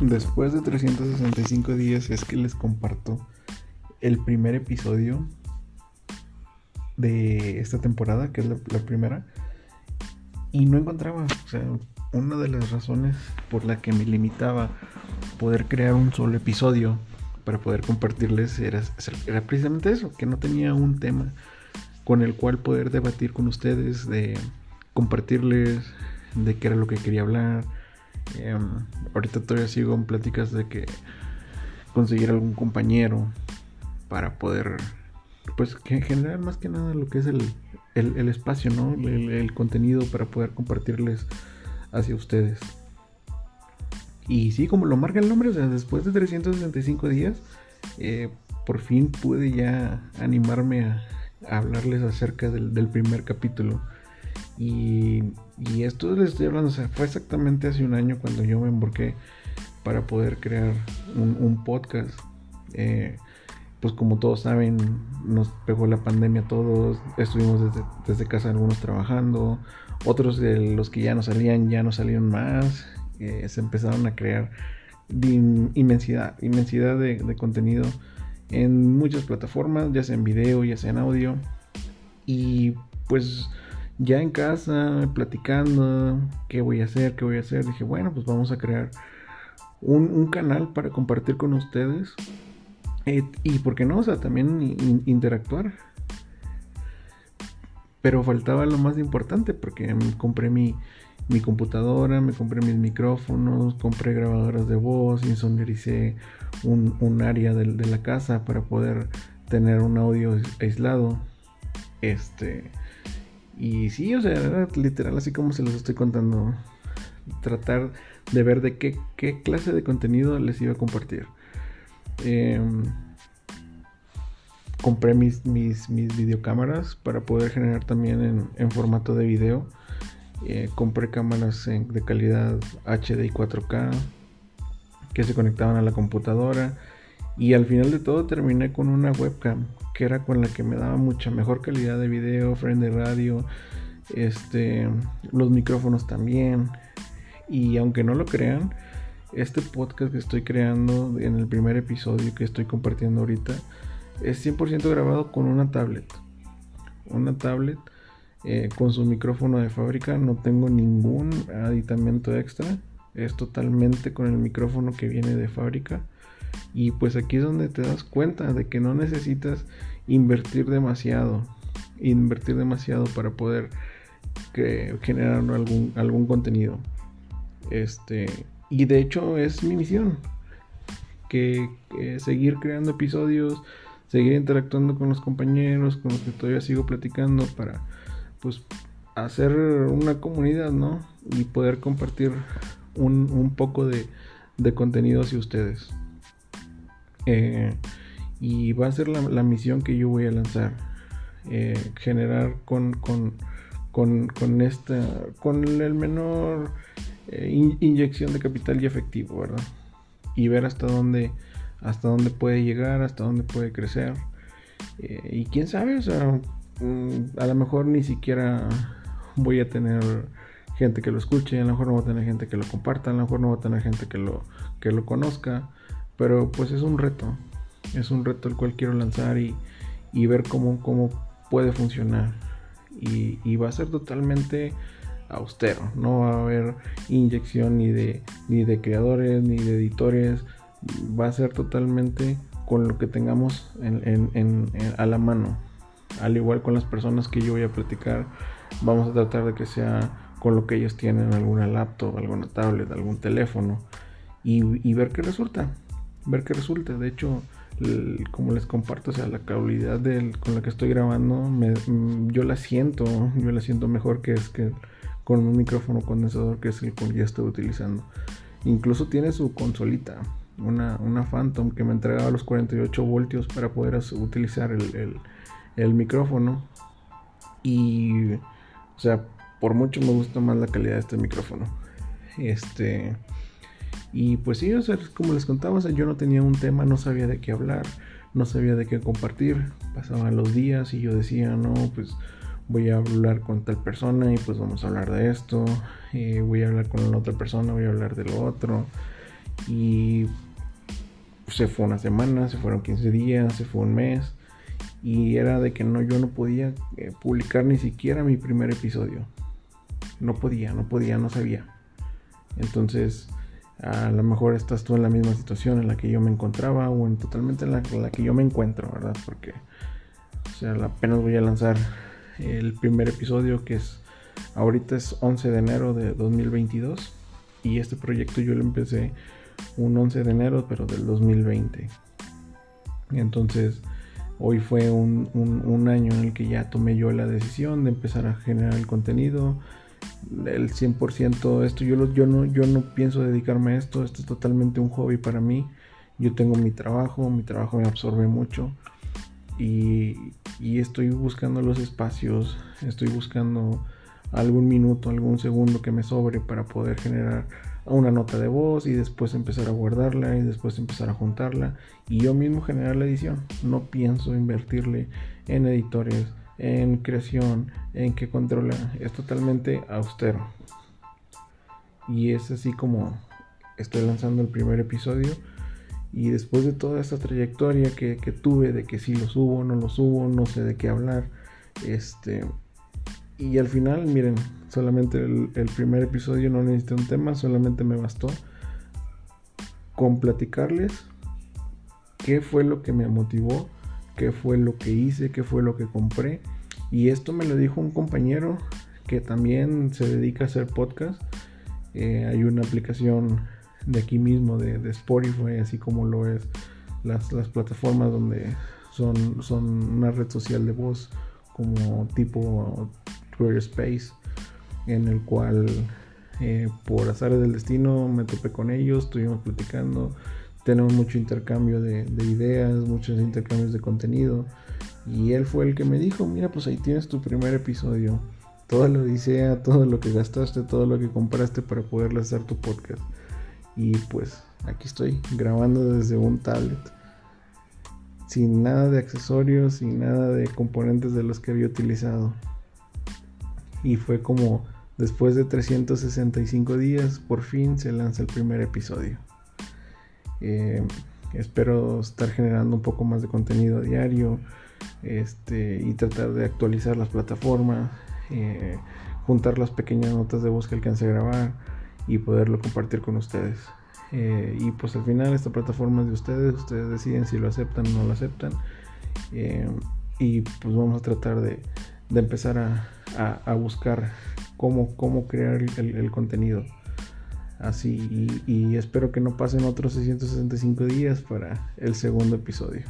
Después de 365 días es que les comparto el primer episodio de esta temporada, que es la, primera, y no encontraba, o sea, una de las razones por la que me limitaba poder crear un solo episodio para poder compartirles era, era precisamente eso, que no tenía un tema con el cual poder debatir con ustedes, de compartirles de qué era lo que quería hablar, Em, ahorita todavía sigo en pláticas de que conseguir algún compañero para poder, pues, que generar más que nada lo que es el, espacio, ¿no? El, contenido para poder compartirles hacia ustedes. Y sí, como lo marca el nombre, o sea, después de 365 días, eh, por fin pude ya animarme a, hablarles acerca del primer capítulo. Y, esto les estoy hablando, o sea, fue exactamente hace un año cuando yo me embarqué para poder crear un, podcast. Eh, pues como todos saben, nos pegó la pandemia a todos, estuvimos desde, casa algunos trabajando, otros de los que ya no salían ya no salieron más, eh, se empezaron a crear inmensidad, inmensidad de, de, contenido en muchas plataformas, ya sea en video, ya sea en audio, y pues ya en casa, platicando, qué voy a hacer, qué voy a hacer, dije, bueno, pues vamos a crear un, canal para compartir con ustedes. Y por qué no, o sea, también interactuar. Pero faltaba lo más importante, porque compré mi, mi computadora, me compré mis micrófonos, compré grabadoras de voz, insonoricé un, un área de, de, la casa para poder tener un audio aislado. Este y sí, o sea, era literal así como se los estoy contando. Tratar de ver de qué, clase de contenido les iba a compartir. Em, compré mis, mis, mis, videocámaras para poder generar también en, formato de video. Eh, compré cámaras de calidad HD y 4K que se conectaban a la computadora. Y al final de todo terminé con una webcam que era con la que me daba mucha mejor calidad de video, frame de radio, este, los micrófonos también. Y aunque no lo crean, este podcast que estoy creando en el primer episodio que estoy compartiendo ahorita es 100% grabado con una tablet. Una tablet eh, con su micrófono de fábrica, no tengo ningún aditamento extra. Es totalmente con el micrófono que viene de fábrica. Y pues aquí es donde te das cuenta de que no necesitas invertir demasiado, invertir demasiado para poder generar algún, algún contenido. Este, y de hecho es mi misión, que, seguir creando episodios, seguir interactuando con los compañeros, con los que todavía sigo platicando para pues hacer una comunidad, ¿no? Y poder compartir un, poco de, de contenido hacia ustedes. Eh, y va a ser la, misión que yo voy a lanzar. Eh, generar con, con, con, con, esta, con el menor eh, inyección de capital y efectivo, ¿verdad? Y ver hasta dónde, hasta dónde puede llegar, hasta dónde puede crecer. Y quién sabe, o sea, mm, a lo mejor ni siquiera voy a tener gente que lo escuche, a lo mejor no voy a tener gente que lo comparta, a lo mejor no voy a tener gente que lo, que lo conozca, pero pues es un reto, es un reto el cual quiero lanzar y, ver cómo, cómo puede funcionar. Y, va a ser totalmente austero. No va a haber inyección ni de, ni de creadores, ni de editores. Va a ser totalmente con lo que tengamos a la mano. Al igual con las personas que yo voy a platicar, vamos a tratar de que sea con lo que ellos tienen, alguna laptop, alguna tablet, algún teléfono, y, y ver qué resulta. Ver qué resulta. De hecho, como les comparto, o sea, la calidad con la que estoy grabando, mm, yo la siento, yo la siento mejor que es que con un micrófono condensador que es el que ya estoy utilizando. Incluso tiene su consolita, una, una Phantom que me entregaba los 48 voltios para poder utilizar el, el micrófono. Y, o sea, por mucho me gusta más la calidad de este micrófono. Este, y pues sí, o sea, como les contaba, yo no tenía un tema, no sabía de qué hablar, no sabía de qué compartir. Pasaban los días y yo decía, no, pues voy a hablar con tal persona y pues vamos a hablar de esto. Y voy a hablar con la otra persona, voy a hablar de lo otro. Y se fue una semana, se fueron 15 días, se fue un mes. Y era de que no, yo no podía eh, publicar ni siquiera mi primer episodio. No podía, no podía, no sabía. Entonces, a lo mejor estás tú en la misma situación en la que yo me encontraba o en totalmente en la, que yo me encuentro, ¿verdad? Porque, o sea, apenas voy a lanzar el primer episodio que es, ahorita es 11 de enero de 2022 y este proyecto yo lo empecé un 11 de enero pero del 2020. Entonces, hoy fue un año en el que ya tomé yo la decisión de empezar a generar el contenido el 100% esto yo, yo, no, yo no pienso dedicarme a esto, esto es totalmente un hobby para mí. Yo tengo mi trabajo, mi trabajo me absorbe mucho y, y estoy buscando los espacios, estoy buscando algún minuto, algún segundo que me sobre para poder generar una nota de voz y después empezar a guardarla y después empezar a juntarla y yo mismo generar la edición. No pienso invertirle en editores, en creación, en que controla, es totalmente austero. Y es así como estoy lanzando el primer episodio. Y después de toda esta trayectoria que, tuve de que si lo subo, no lo subo, no sé de qué hablar. Este. Y al final, miren, solamente el, el primer episodio no necesité un tema, solamente me bastó con platicarles qué fue lo que me motivó qué fue lo que hice, qué fue lo que compré. Y esto me lo dijo un compañero que también se dedica a hacer podcast. Eh, hay una aplicación de aquí mismo de, Spotify, así como lo es las, plataformas donde son, son una red social de voz como tipo Twitter Space, en el cual eh, por azar del destino me topé con ellos, estuvimos platicando tenemos mucho intercambio de, ideas, muchos intercambios de contenido. Y él fue el que me dijo, mira, pues ahí tienes tu primer episodio. Toda la odisea, todo lo que gastaste, todo lo que compraste para poder hacer tu podcast. Y pues aquí estoy grabando desde un tablet. Sin nada de accesorios, sin nada de componentes de los que había utilizado. Y fue como después de 365 días, por fin se lanza el primer episodio. Eh, espero estar generando un poco más de contenido a diario este, y tratar de actualizar las plataformas, eh, juntar las pequeñas notas de voz que alcance a grabar y poderlo compartir con ustedes. Eh, y pues al final esta plataforma es de ustedes, ustedes deciden si lo aceptan o no lo aceptan. y pues vamos a tratar de, empezar a, buscar cómo, cómo crear el contenido así y, espero que no pasen otros 665 días para el segundo episodio.